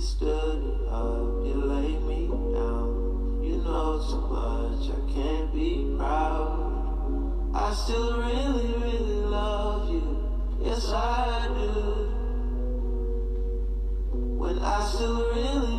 Stood up, you laid me down. You know too much, I can't be proud. I still really, really love you. Yes, I do. When I still really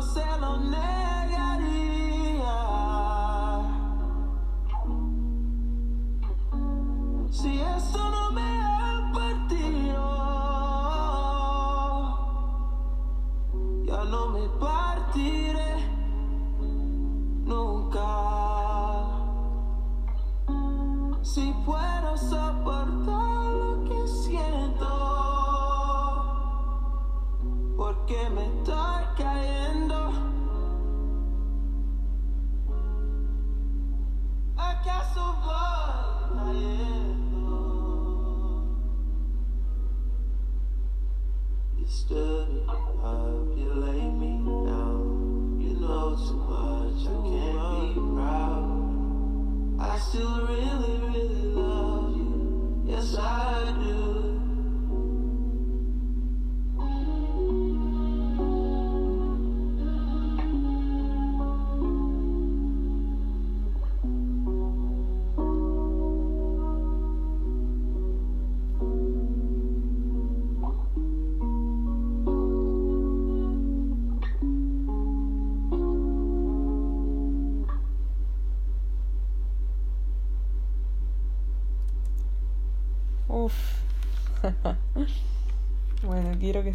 yo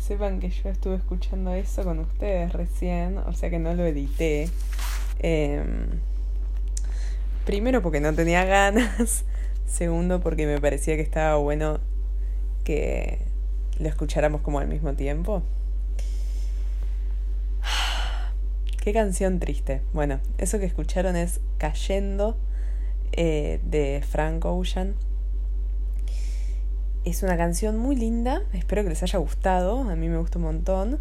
sepan que yo estuve escuchando eso con ustedes recién, o sea que no lo edité. Em, primero porque no tenía ganas, segundo porque me parecía que estaba bueno que lo escucháramos como al mismo tiempo. Qué canción triste. Bueno, eso que escucharon es Cayendo eh, de Frank Ocean. Es una canción muy linda, espero que les haya gustado, a mí me gusta un montón.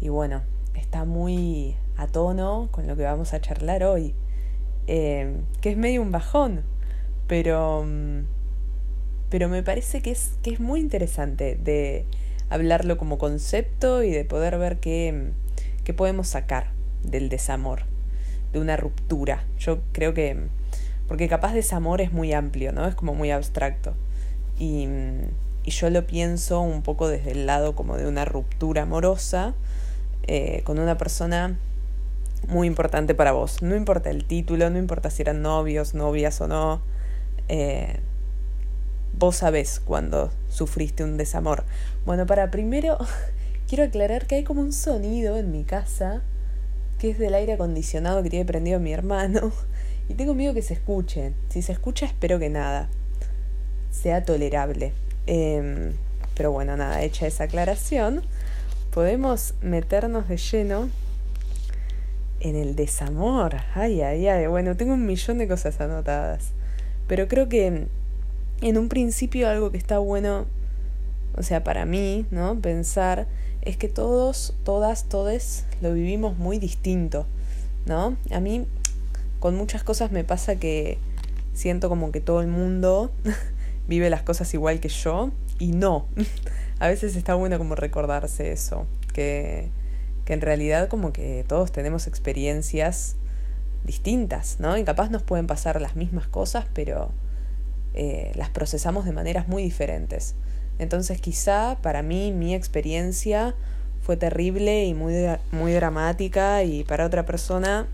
Y bueno, está muy a tono con lo que vamos a charlar hoy, eh, que es medio un bajón, pero, mm, pero me parece que es, que es muy interesante de hablarlo como concepto y de poder ver qué, qué podemos sacar del desamor, de una ruptura. Yo creo que, porque capaz desamor es muy amplio, ¿no? Es como muy abstracto. Y, y yo lo pienso un poco desde el lado como de una ruptura amorosa eh, con una persona muy importante para vos. No importa el título, no importa si eran novios, novias o no. eh, vos sabés cuando sufriste un desamor. Bueno, para primero quiero aclarar que hay como un sonido en mi casa que es del aire acondicionado que tiene prendido mi hermano. Y tengo miedo que se escuche. Si se escucha, espero que nada sea tolerable. Em, pero bueno, nada, hecha esa aclaración, podemos meternos de lleno en el desamor. Ay, ay, ay. Bueno, tengo un millón de cosas anotadas. Pero creo que en un principio algo que está bueno, o sea, para mí, ¿no? Pensar es que todos, todas, todes lo vivimos muy distinto, ¿no? A mí con muchas cosas me pasa que siento como que todo el mundo vive las cosas igual que yo y no. a veces está bueno como recordarse eso, que, que en realidad como que todos tenemos experiencias distintas, ¿no? Y capaz nos pueden pasar las mismas cosas, pero eh, las procesamos de maneras muy diferentes. Entonces quizá para mí mi experiencia fue terrible y muy, muy dramática y para otra persona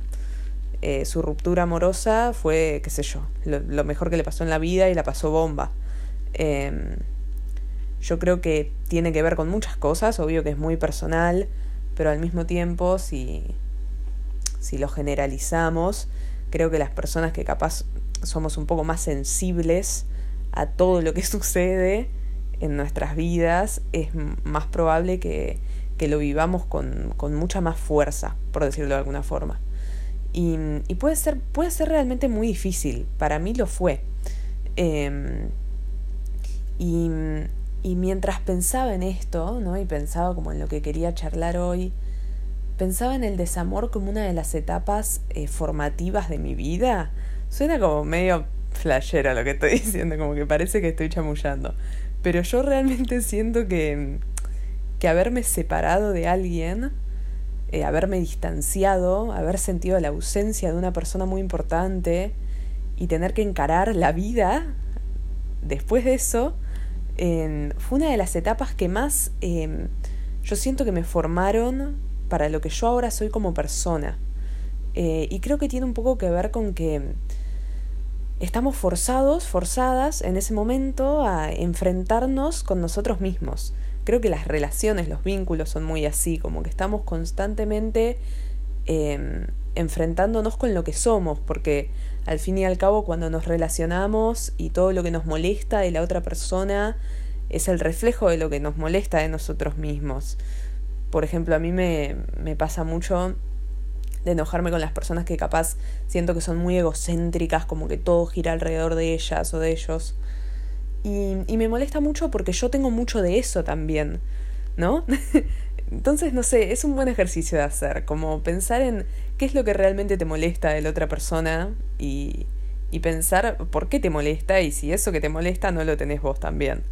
eh, su ruptura amorosa fue, qué sé yo, lo, mejor que le pasó en la vida y la pasó bomba. Em, yo creo que tiene que ver con muchas cosas, obvio que es muy personal, pero al mismo tiempo, si, si lo generalizamos, creo que las personas que capaz somos un poco más sensibles a todo lo que sucede en nuestras vidas, es más probable que, que lo vivamos con, con, mucha más fuerza, por decirlo de alguna forma. Y, y, puede, ser, puede ser realmente muy difícil, para mí lo fue. Em, y, y mientras pensaba en esto, ¿no? Y pensaba como en lo que quería charlar hoy, pensaba en el desamor como una de las etapas eh, formativas de mi vida. Suena como medio flashera lo que estoy diciendo, como que parece que estoy chamullando. Pero yo realmente siento que, que haberme separado de alguien, eh, haberme distanciado, haber sentido la ausencia de una persona muy importante y tener que encarar la vida después de eso, fue una de las etapas que más em, yo siento que me formaron para lo que yo ahora soy como persona. Eh, y creo que tiene un poco que ver con que estamos forzados, forzadas en ese momento a enfrentarnos con nosotros mismos. Creo que las relaciones, los vínculos son muy así, como que estamos constantemente em, enfrentándonos con lo que somos, porque al fin y al cabo cuando nos relacionamos y todo lo que nos molesta de la otra persona es el reflejo de lo que nos molesta de nosotros mismos. Por ejemplo, a mí me, me pasa mucho de enojarme con las personas que capaz siento que son muy egocéntricas, como que todo gira alrededor de ellas o de ellos. Y, y me molesta mucho porque yo tengo mucho de eso también, ¿no? Entonces, no sé, es un buen ejercicio de hacer, como pensar en qué es lo que realmente te molesta de la otra persona y, y pensar por qué te molesta y si eso que te molesta no lo tenés vos también.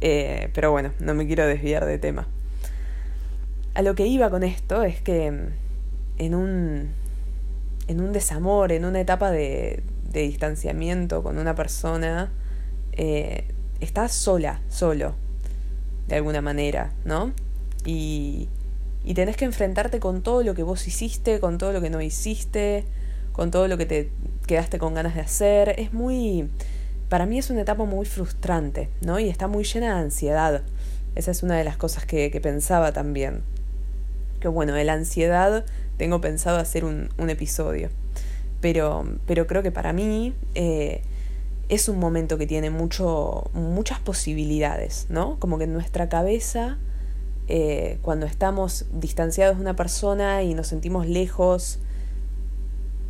Eh, pero bueno, no me quiero desviar de tema. A lo que iba con esto es que en un, en un desamor, en una etapa de, de distanciamiento con una persona, eh, estás sola, solo, de alguna manera, ¿no? y, y tenés que enfrentarte con todo lo que vos hiciste, con todo lo que no hiciste, con todo lo que te quedaste con ganas de hacer. Es muy... Para mí es una etapa muy frustrante, ¿no? Y está muy llena de ansiedad. Esa es una de las cosas que, que pensaba también. Que bueno, de la ansiedad tengo pensado hacer un, un episodio. Pero, pero creo que para mí eh, es un momento que tiene mucho, muchas posibilidades, ¿no? Como que en nuestra cabeza eh, cuando estamos distanciados de una persona y nos sentimos lejos,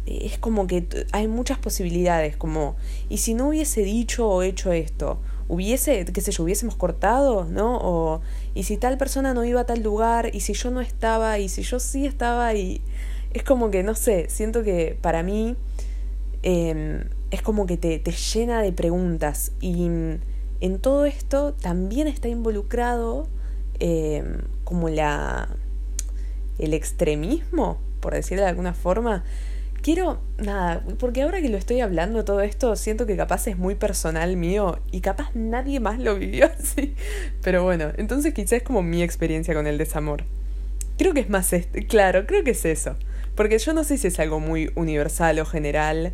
eh, es como que hay muchas posibilidades, como, ¿y si no hubiese dicho o hecho esto? ¿Hubiese, qué sé yo, hubiésemos cortado, ¿no? O, ¿y si tal persona no iba a tal lugar? ¿Y si yo no estaba? ¿Y si yo sí estaba? Y es como que, no sé, siento que para mí em, es como que te, te llena de preguntas y en todo esto también está involucrado Em, como la el extremismo, por decirlo de alguna forma. Quiero, nada, porque ahora que lo estoy hablando todo esto, siento que capaz es muy personal mío y capaz nadie más lo vivió así. Pero bueno, entonces quizás es como mi experiencia con el desamor. Creo que es más, este, claro, creo que es eso. Porque yo no sé si es algo muy universal o general,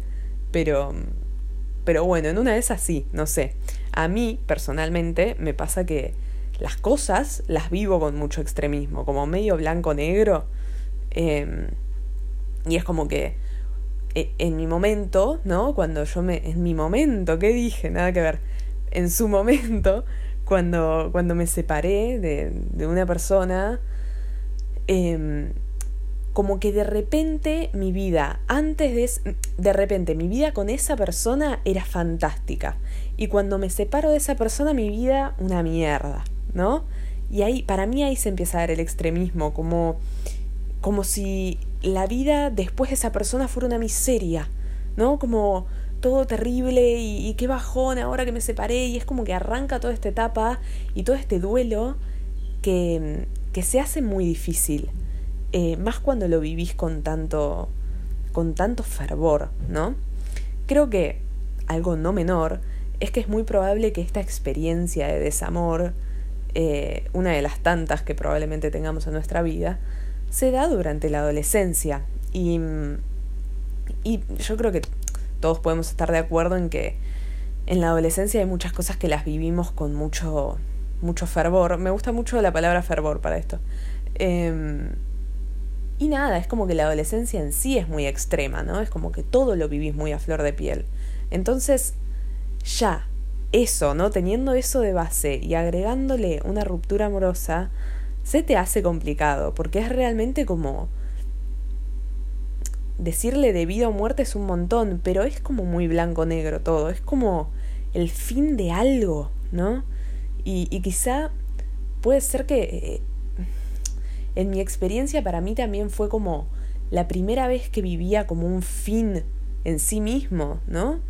pero, pero bueno, en una de esas sí, no sé. A mí, personalmente, me pasa que las cosas las vivo con mucho extremismo, como medio blanco-negro. Em, y es como que e, en mi momento, ¿no? Cuando yo me... En mi momento, ¿qué dije? Nada que ver. En su momento, cuando, cuando me separé de, de una persona, eh, como que de repente mi vida, antes de... De repente mi vida con esa persona era fantástica. Y cuando me separo de esa persona, mi vida una mierda. ¿no? Y ahí, para mí ahí se empieza a dar el extremismo, como, como si la vida después de esa persona fuera una miseria, ¿no? Como, todo terrible y, qué bajón ahora que me separé y es como que arranca toda esta etapa y todo este duelo que, que se hace muy difícil, eh, más cuando lo vivís con tanto, con tanto fervor, ¿no? Creo que algo no menor es que es muy probable que esta experiencia de desamor, eh, una de las tantas que probablemente tengamos en nuestra vida, se da durante la adolescencia. Y, y yo creo que todos podemos estar de acuerdo en que en la adolescencia hay muchas cosas que las vivimos con mucho, mucho fervor. Me gusta mucho la palabra fervor para esto. Em, y nada, es como que la adolescencia en sí es muy extrema, ¿no? Es como que todo lo vivís muy a flor de piel. Entonces, ya, eso, ¿no? Teniendo eso de base y agregándole una ruptura amorosa, se te hace complicado, porque es realmente como decirle de vida o muerte es un montón, pero es como muy blanco-negro todo, es como el fin de algo, ¿no? Y, quizá puede ser que eh, en mi experiencia para mí también fue como la primera vez que vivía como un fin en sí mismo, ¿no?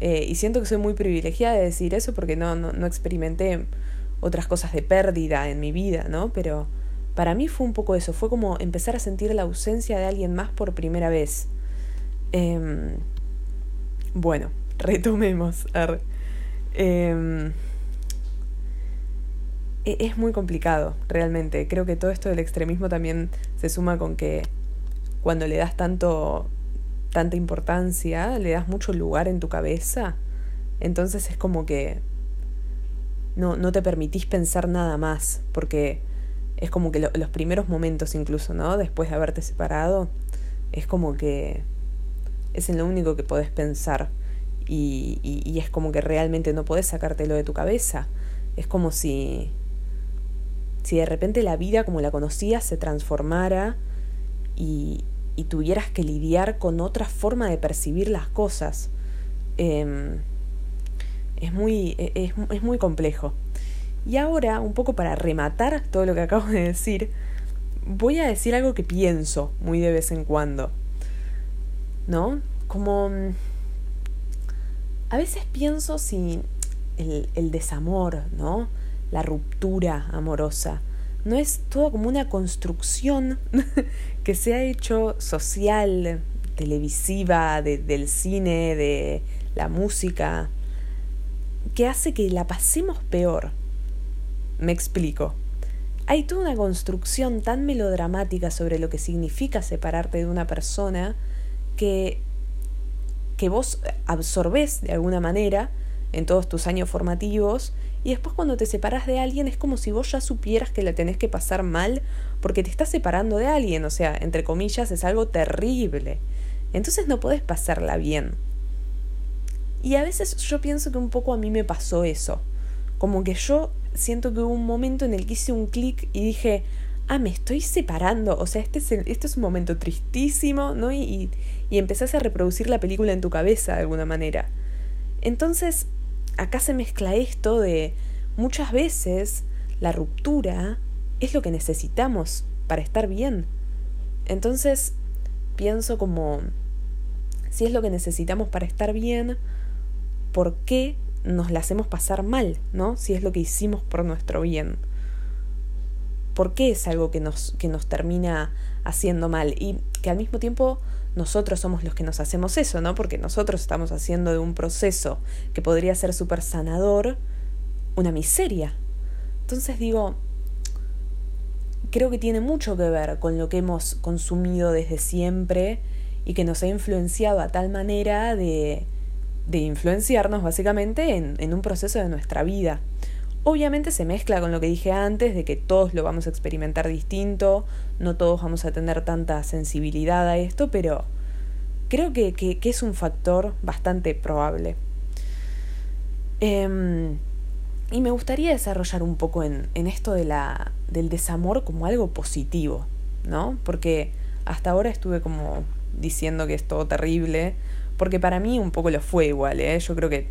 Eh, y siento que soy muy privilegiada de decir eso porque no, no, no experimenté otras cosas de pérdida en mi vida, ¿no? Pero para mí fue un poco eso, fue como empezar a sentir la ausencia de alguien más por primera vez. Em, bueno, retomemos. Eh, es muy complicado, realmente. Creo que todo esto del extremismo también se suma con que cuando le das tanto tanta importancia, le das mucho lugar en tu cabeza, entonces es como que no, no te permitís pensar nada más, porque es como que los primeros momentos incluso, ¿no? Después de haberte separado, es como que es en lo único que podés pensar y, y, es como que realmente no podés sacártelo de tu cabeza. Es como si, si de repente la vida como la conocías se transformara y, y tuvieras que lidiar con otra forma de percibir las cosas. Em, es, muy, e, es, es muy complejo. Y ahora, un poco para rematar todo lo que acabo de decir, voy a decir algo que pienso muy de vez en cuando. ¿No? Como... Mm, a veces pienso si el, el desamor, ¿no? La ruptura amorosa, no es todo como una construcción que se ha hecho social, televisiva, del cine, de la música, que hace que la pasemos peor. Me explico. Hay toda una construcción tan melodramática sobre lo que significa separarte de una persona que, que vos absorbés de alguna manera en todos tus años formativos y después cuando te separas de alguien es como si vos ya supieras que la tenés que pasar mal porque te estás separando de alguien, o sea, entre comillas es algo terrible. Entonces no podés pasarla bien. Y a veces yo pienso que un poco a mí me pasó eso. Como que yo siento que hubo un momento en el que hice un clic y dije, ah, me estoy separando. O sea, este es, es un momento tristísimo, ¿no? Y, y empezás a reproducir la película en tu cabeza de alguna manera. Entonces, acá se mezcla esto de muchas veces la ruptura es lo que necesitamos para estar bien. Entonces, pienso como, si es lo que necesitamos para estar bien, ¿por qué nos la hacemos pasar mal, ¿no? Si es lo que hicimos por nuestro bien. ¿Por qué es algo que nos, que nos termina haciendo mal? Y que al mismo tiempo nosotros somos los que nos hacemos eso, ¿no? Porque nosotros estamos haciendo de un proceso que podría ser súper sanador una miseria. Entonces digo, creo que tiene mucho que ver con lo que hemos consumido desde siempre y que nos ha influenciado a tal manera de de influenciarnos básicamente en, en un proceso de nuestra vida. Obviamente se mezcla con lo que dije antes, de que todos lo vamos a experimentar distinto, no todos vamos a tener tanta sensibilidad a esto, pero creo que, que, es un factor bastante probable. Em, y me gustaría desarrollar un poco en, en esto de la, del desamor como algo positivo, ¿no? Porque hasta ahora estuve como diciendo que es todo terrible, porque para mí un poco lo fue igual, ¿eh? Yo creo que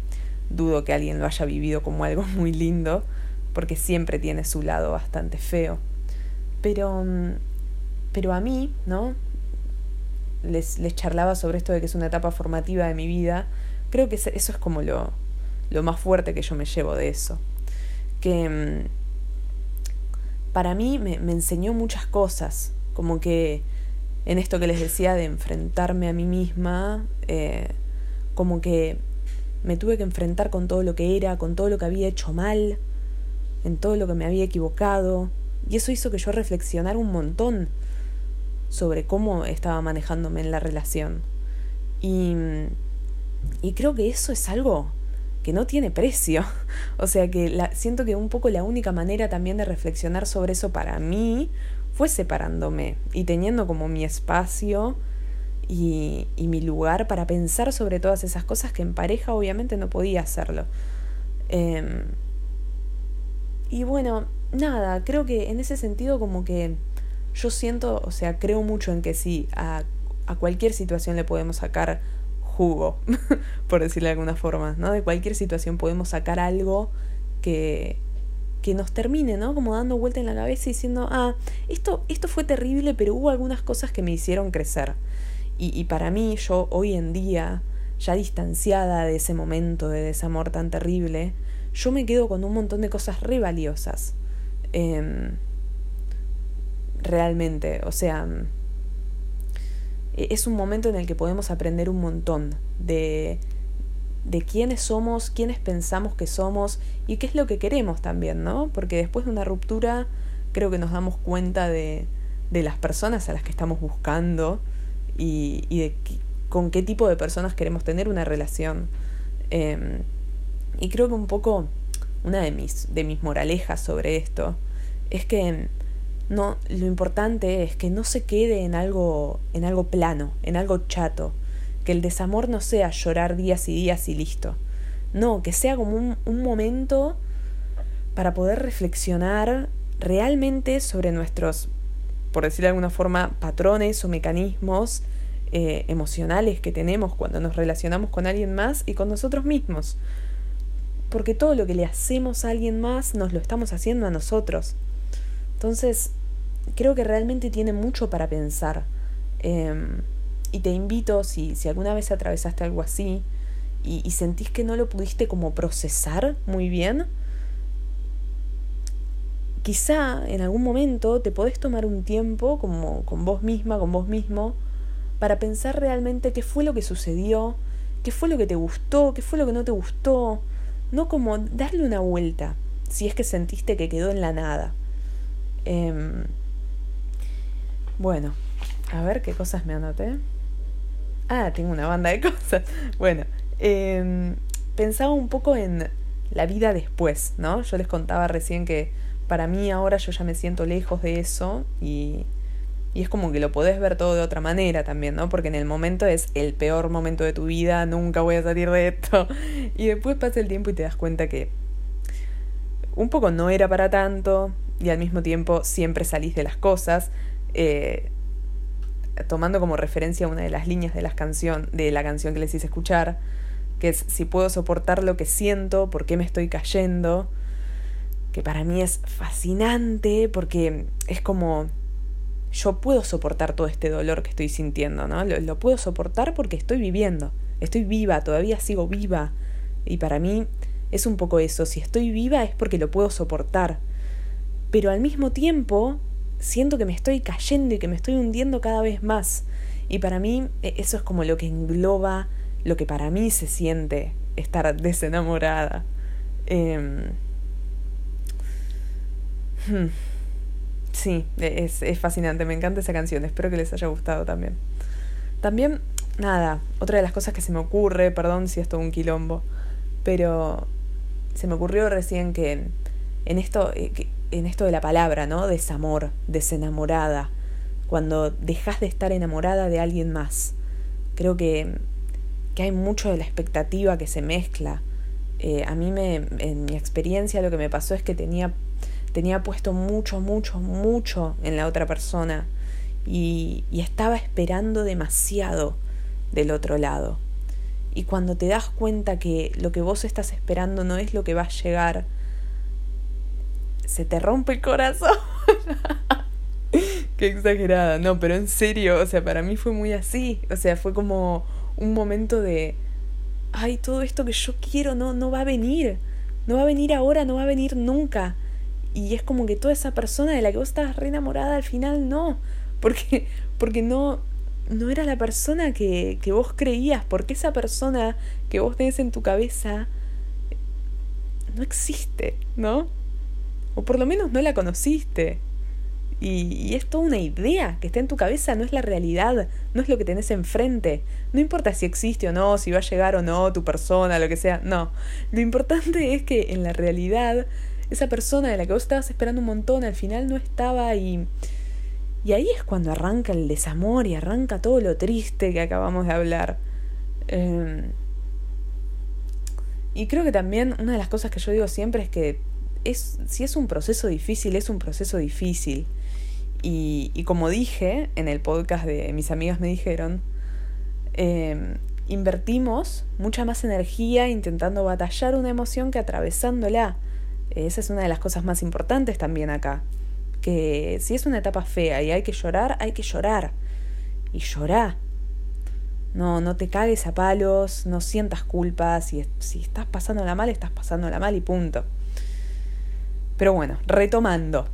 dudo que alguien lo haya vivido como algo muy lindo, porque siempre tiene su lado bastante feo. Pero, mm, pero a mí, ¿no? Les, les charlaba sobre esto de que es una etapa formativa de mi vida, Creo que eso es como lo, lo más fuerte que yo me llevo de eso. Que mm, para mí me, me enseñó muchas cosas, como que en esto que les decía de enfrentarme a mí misma, eh, como que me tuve que enfrentar con todo lo que era, con todo lo que había hecho mal, en todo lo que me había equivocado, y eso hizo que yo reflexionara un montón sobre cómo estaba manejándome en la relación. Y, y creo que eso es algo que no tiene precio. O sea que la, siento que un poco la única manera también de reflexionar sobre eso para mí fue separándome y teniendo como mi espacio y, mi lugar para pensar sobre todas esas cosas que en pareja obviamente no podía hacerlo. Eh, y bueno, nada, creo que en ese sentido como que yo siento, o sea, creo mucho en que sí, a, a cualquier situación le podemos sacar jugo, por decirlo de alguna forma, ¿no? De cualquier situación podemos sacar algo que, que nos termine, ¿no? Como dando vuelta en la cabeza y diciendo, ah, esto, esto fue terrible, pero hubo algunas cosas que me hicieron crecer. Y, para mí, yo hoy en día, ya distanciada de ese momento de desamor tan terrible, yo me quedo con un montón de cosas re valiosas. Eh, realmente, o sea, es un momento en el que podemos aprender un montón de, de quiénes somos, quiénes pensamos que somos y qué es lo que queremos también, ¿no? Porque después de una ruptura creo que nos damos cuenta de, de las personas a las que estamos buscando y, de con qué tipo de personas queremos tener una relación. Eh, y creo que un poco una de mis, de mis moralejas sobre esto es que no, lo importante es que no se quede en algo, en algo plano, en algo chato, que el desamor no sea llorar días y días y listo. No, que sea como un, un momento para poder reflexionar realmente sobre nuestros, por decirlo de alguna forma, patrones o mecanismos eh, emocionales que tenemos cuando nos relacionamos con alguien más y con nosotros mismos. Porque todo lo que le hacemos a alguien más nos lo estamos haciendo a nosotros. Entonces, creo que realmente tiene mucho para pensar. Eh, y te invito, si, si alguna vez atravesaste algo así y, y sentís que no lo pudiste como procesar muy bien, quizá en algún momento te podés tomar un tiempo como con vos misma, con vos mismo, para pensar realmente qué fue lo que sucedió, qué fue lo que te gustó, qué fue lo que no te gustó, no como darle una vuelta, si es que sentiste que quedó en la nada. Eh, bueno, a ver qué cosas me anoté. Ah, tengo una banda de cosas. Bueno, eh, pensaba un poco en la vida después, ¿no? Yo les contaba recién que para mí ahora yo ya me siento lejos de eso y, y es como que lo podés ver todo de otra manera también, ¿no? Porque en el momento es el peor momento de tu vida, nunca voy a salir de esto. Y después pasa el tiempo y te das cuenta que un poco no era para tanto y al mismo tiempo siempre salís de las cosas. Eh, tomando como referencia una de las líneas de, las canción, de la canción que les hice escuchar, que es si puedo soportar lo que siento, por qué me estoy cayendo, que para mí es fascinante porque es como yo puedo soportar todo este dolor que estoy sintiendo, ¿no? Lo, puedo soportar porque estoy viviendo, estoy viva, todavía sigo viva. Y para mí es un poco eso, si estoy viva es porque lo puedo soportar. Pero al mismo tiempo siento que me estoy cayendo y que me estoy hundiendo cada vez más. Y para mí e, eso es como lo que engloba lo que para mí se siente estar desenamorada. Eh, sí, e, es, es fascinante, me encanta esa canción, espero que les haya gustado también. También, nada, otra de las cosas que se me ocurre, perdón si es un quilombo, pero se me ocurrió recién que en esto, eh, en esto de la palabra, ¿no? Desamor, desenamorada, cuando dejas de estar enamorada de alguien más. Creo que, que hay mucho de la expectativa que se mezcla. Eh, a mí me, en mi experiencia lo que me pasó es que tenía, tenía puesto mucho, mucho, mucho en la otra persona y, y estaba esperando demasiado del otro lado. Y cuando te das cuenta que lo que vos estás esperando no es lo que va a llegar, se te rompe el corazón. Qué exagerada, no, pero en serio, o sea, para mí fue muy así, o sea, fue como un momento de, ay, todo esto que yo quiero no, no va a venir, no va a venir ahora, no va a venir nunca. Y es como que toda esa persona de la que vos estabas re enamorada al final no, porque, porque no, no era la persona que, que vos creías, porque esa persona que vos tenés en tu cabeza no existe, ¿no? O por lo menos no la conociste. Y, es toda una idea que está en tu cabeza, no es la realidad, no es lo que tenés enfrente. No importa si existe o no, si va a llegar o no tu persona, lo que sea, no. Lo importante es que en la realidad esa persona de la que vos estabas esperando un montón al final no estaba y... Y ahí es cuando arranca el desamor y arranca todo lo triste que acabamos de hablar. Em, y creo que también una de las cosas que yo digo siempre es que es, si es un proceso difícil, es un proceso difícil. Y, como dije en el podcast de mis amigas me dijeron, em, invertimos mucha más energía intentando batallar una emoción que atravesándola. Esa es una de las cosas más importantes también acá. Que si es una etapa fea y hay que llorar, hay que llorar. Y llorar. No, no te cagues a palos, no sientas culpa. Si, si estás pasándola mal, estás pasándola mal y punto. Pero bueno, retomando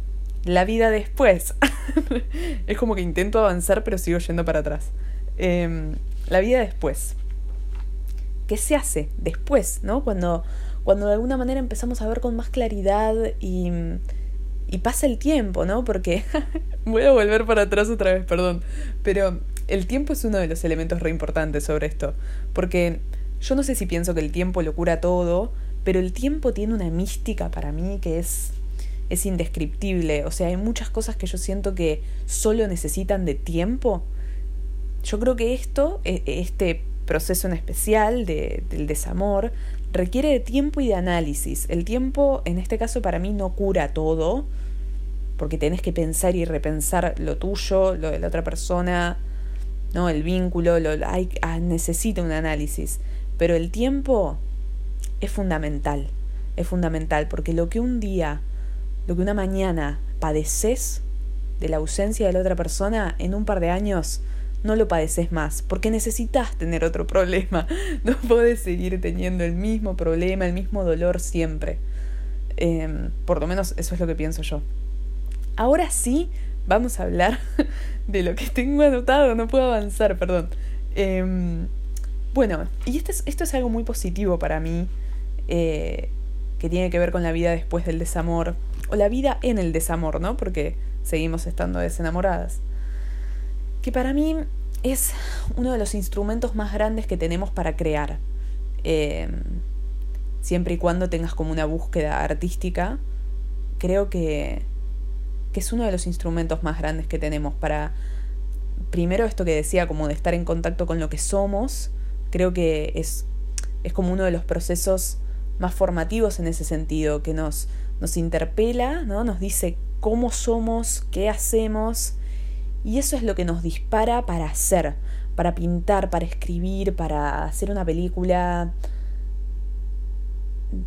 la vida después. es como que intento avanzar pero sigo yendo para atrás. Em, la vida después. ¿Qué se hace después, no? Cuando, cuando de alguna manera empezamos a ver con más claridad y, y pasa el tiempo, ¿no? Porque voy a volver para atrás otra vez, perdón. Pero el tiempo es uno de los elementos re importantes sobre esto. Porque yo no sé si pienso que el tiempo lo cura todo, pero el tiempo tiene una mística para mí que es es indescriptible. O sea, hay muchas cosas que yo siento que solo necesitan de tiempo. Yo creo que esto, e, este proceso en especial de, del desamor, requiere de tiempo y de análisis. El tiempo, en este caso, para mí no cura todo, porque tenés que pensar y repensar lo tuyo, lo de la otra persona, ¿no? El vínculo, lo, hay, ah, necesita un análisis. Pero el tiempo es fundamental, es fundamental, porque lo que un día lo que una mañana padeces de la ausencia de la otra persona, en un par de años no lo padeces más, porque necesitas tener otro problema. No puedes seguir teniendo el mismo problema, el mismo dolor siempre. Em, por lo menos eso es lo que pienso yo. Ahora sí, vamos a hablar de lo que tengo anotado, no puedo avanzar, perdón. Em, bueno, y esto es, esto es algo muy positivo para mí, eh, que tiene que ver con la vida después del desamor, o la vida en el desamor, ¿no? Porque seguimos estando desenamoradas. Que para mí es uno de los instrumentos más grandes que tenemos para crear. Eh, siempre y cuando tengas como una búsqueda artística, creo que, que es uno de los instrumentos más grandes que tenemos para, primero esto que decía, como de estar en contacto con lo que somos, creo que es, es como uno de los procesos más formativos en ese sentido, que nos, nos interpela, ¿no? nos dice cómo somos, qué hacemos, y eso es lo que nos dispara para hacer, para pintar, para escribir, para hacer una película,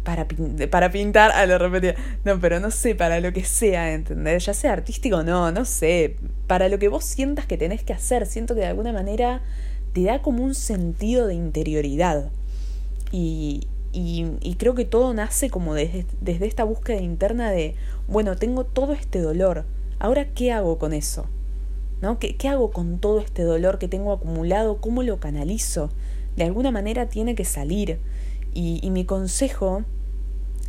para, para pintar, a ah, lo repetía, no, pero no sé, para lo que sea, ¿entendés? Ya sea artístico o no, no sé, para lo que vos sientas que tenés que hacer, siento que de alguna manera te da como un sentido de interioridad. Y, y, creo que todo nace como desde, desde esta búsqueda interna de, bueno, tengo todo este dolor, ahora ¿qué hago con eso? ¿No? ¿Qué, ¿Qué hago con todo este dolor que tengo acumulado? ¿Cómo lo canalizo? De alguna manera tiene que salir. Y, y mi consejo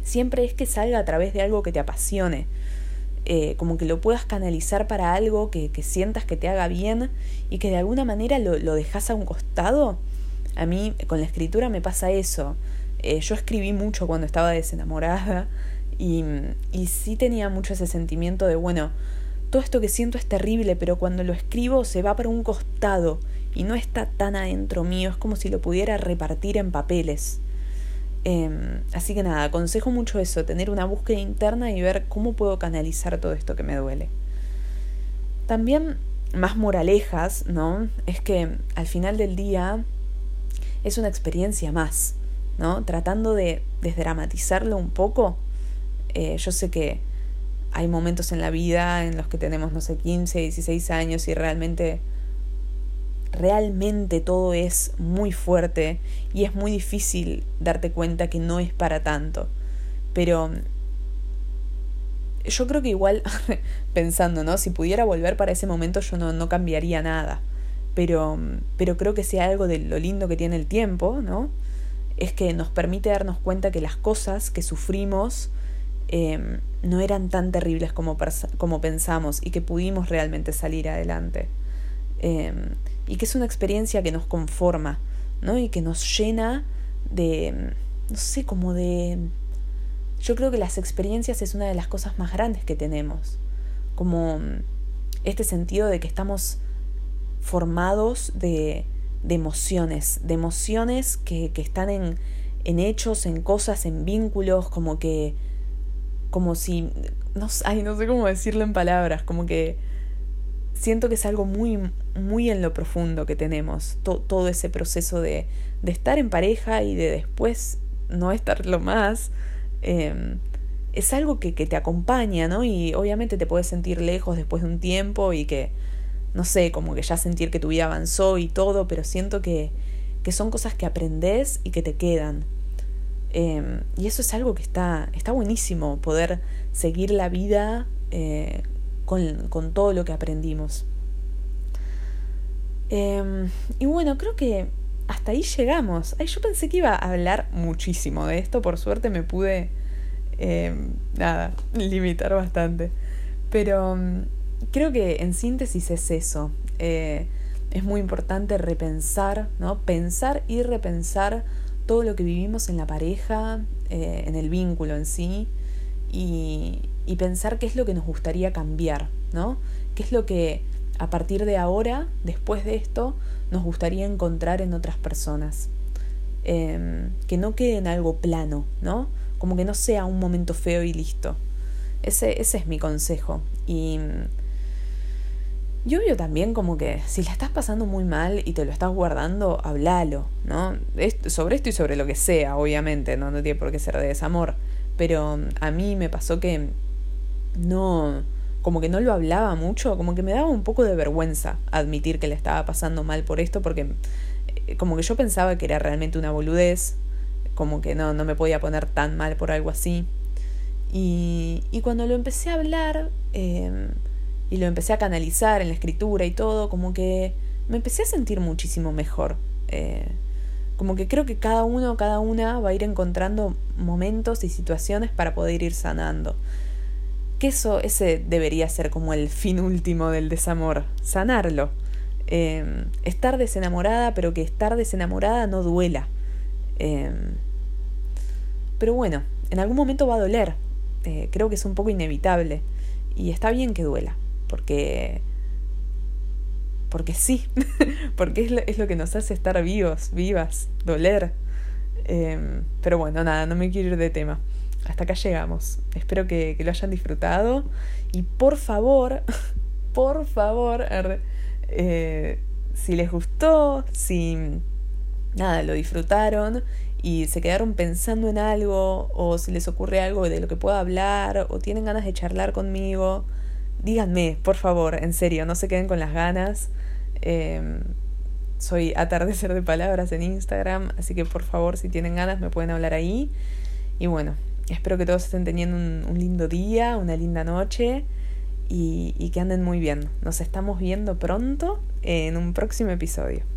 siempre es que salga a través de algo que te apasione. Eh, como que lo puedas canalizar para algo que, que, sientas que te haga bien y que de alguna manera lo, lo dejas a un costado. A mí con la escritura me pasa eso. Eh, yo escribí mucho cuando estaba desenamorada y, y sí tenía mucho ese sentimiento de, bueno, todo esto que siento es terrible, pero cuando lo escribo se va para un costado y no está tan adentro mío, es como si lo pudiera repartir en papeles. Em, así que nada, aconsejo mucho eso, tener una búsqueda interna y ver cómo puedo canalizar todo esto que me duele. También más moralejas, ¿no? Es que al final del día es una experiencia más. ¿no? Tratando de desdramatizarlo un poco. Eh, yo sé que hay momentos en la vida en los que tenemos, no sé, 15, 16 años y realmente realmente todo es muy fuerte y es muy difícil darte cuenta que no es para tanto. Pero yo creo que igual, pensando, ¿no? Si pudiera volver para ese momento yo no, no cambiaría nada. Pero, pero creo que sea algo de lo lindo que tiene el tiempo, ¿no? Es que nos permite darnos cuenta que las cosas que sufrimos em, no eran tan terribles como, como pensamos y que pudimos realmente salir adelante. Em, y que es una experiencia que nos conforma, ¿no? Y que nos llena de, no sé, como de yo creo que las experiencias es una de las cosas más grandes que tenemos, como este sentido de que estamos formados de, de emociones, de emociones que, que están en, en, hechos, en cosas, en vínculos, como que, como si, no, ay, no sé cómo decirlo en palabras, como que siento que es algo muy, muy en lo profundo que tenemos, todo ese proceso de, de estar en pareja y de después no estarlo más, Em, es algo que, que, te acompaña, ¿no? Y obviamente te puedes sentir lejos después de un tiempo y que, no sé, como que ya sentir que tu vida avanzó y todo, pero siento que, que son cosas que aprendes y que te quedan. Em, y eso es algo que está, está buenísimo, poder seguir la vida eh, con, con, todo lo que aprendimos. Em, y bueno, creo que hasta ahí llegamos. Ay, yo pensé que iba a hablar muchísimo de esto, por suerte me pude, eh, nada, limitar bastante. Pero creo que en síntesis es eso. Eh, es muy importante repensar, ¿no? Pensar y repensar todo lo que vivimos en la pareja, eh, en el vínculo en sí, y, y pensar qué es lo que nos gustaría cambiar, ¿no? ¿Qué es lo que a partir de ahora, después de esto, nos gustaría encontrar en otras personas. Em, que no quede en algo plano, ¿no? Como que no sea un momento feo y listo. Ese, ese es mi consejo. Y yo veo también como que si la estás pasando muy mal y te lo estás guardando, hablalo, ¿no? sobre esto y sobre lo que sea, obviamente, ¿no? no tiene por qué ser de desamor. Pero a mí me pasó que no como que no lo hablaba mucho, como que me daba un poco de vergüenza admitir que le estaba pasando mal por esto, porque eh, como que yo pensaba que era realmente una boludez, como que no, no me podía poner tan mal por algo así. Y, y cuando lo empecé a hablar em, y lo empecé a canalizar en la escritura y todo, como que me empecé a sentir muchísimo mejor. Eh, como que creo que cada uno, cada una va a ir encontrando momentos y situaciones para poder ir sanando que eso, ese debería ser como el fin último del desamor, sanarlo. Em, estar desenamorada, pero que estar desenamorada no duela. Em, pero bueno, en algún momento va a doler. Eh, creo que es un poco inevitable. Y está bien que duela, porque... Porque sí, porque es lo, es lo, que nos hace estar vivos, vivas, doler. Em, pero bueno, nada, no me quiero ir de tema hasta acá llegamos. Espero que, lo hayan disfrutado. Y por favor, por favor, eh, si les gustó, si nada, lo disfrutaron y se quedaron pensando en algo, o si les ocurre algo de lo que pueda hablar, o tienen ganas de charlar conmigo, díganme, por favor, en serio, no se queden con las ganas. Em, soy atardecer de palabras en Instagram, así que por favor, si tienen ganas, me pueden hablar ahí. Y bueno, Espero que todos estén teniendo un, lindo día, una linda noche y que anden muy bien. Nos estamos viendo pronto en un próximo episodio.